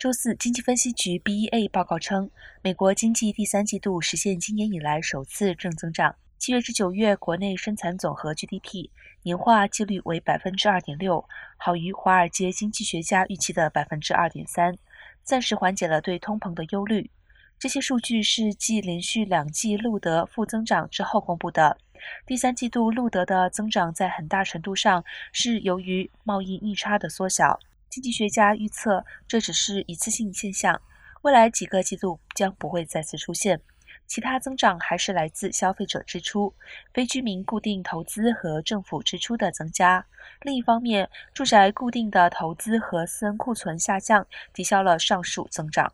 周四，经济分析局 （BEA） 报告称，美国经济第三季度实现今年以来首次正增长。七月至九月国内生产总和 GDP 年化季率为百分之二点六，好于华尔街经济学家预期的百分之二点三，暂时缓解了对通膨的忧虑。这些数据是继连续两季录得负增长之后公布的。第三季度录得的增长在很大程度上是由于贸易逆差的缩小。经济学家预测，这只是一次性现象，未来几个季度将不会再次出现。其他增长还是来自消费者支出、非居民固定投资和政府支出的增加。另一方面，住宅固定的投资和私人库存下降，抵消了上述增长。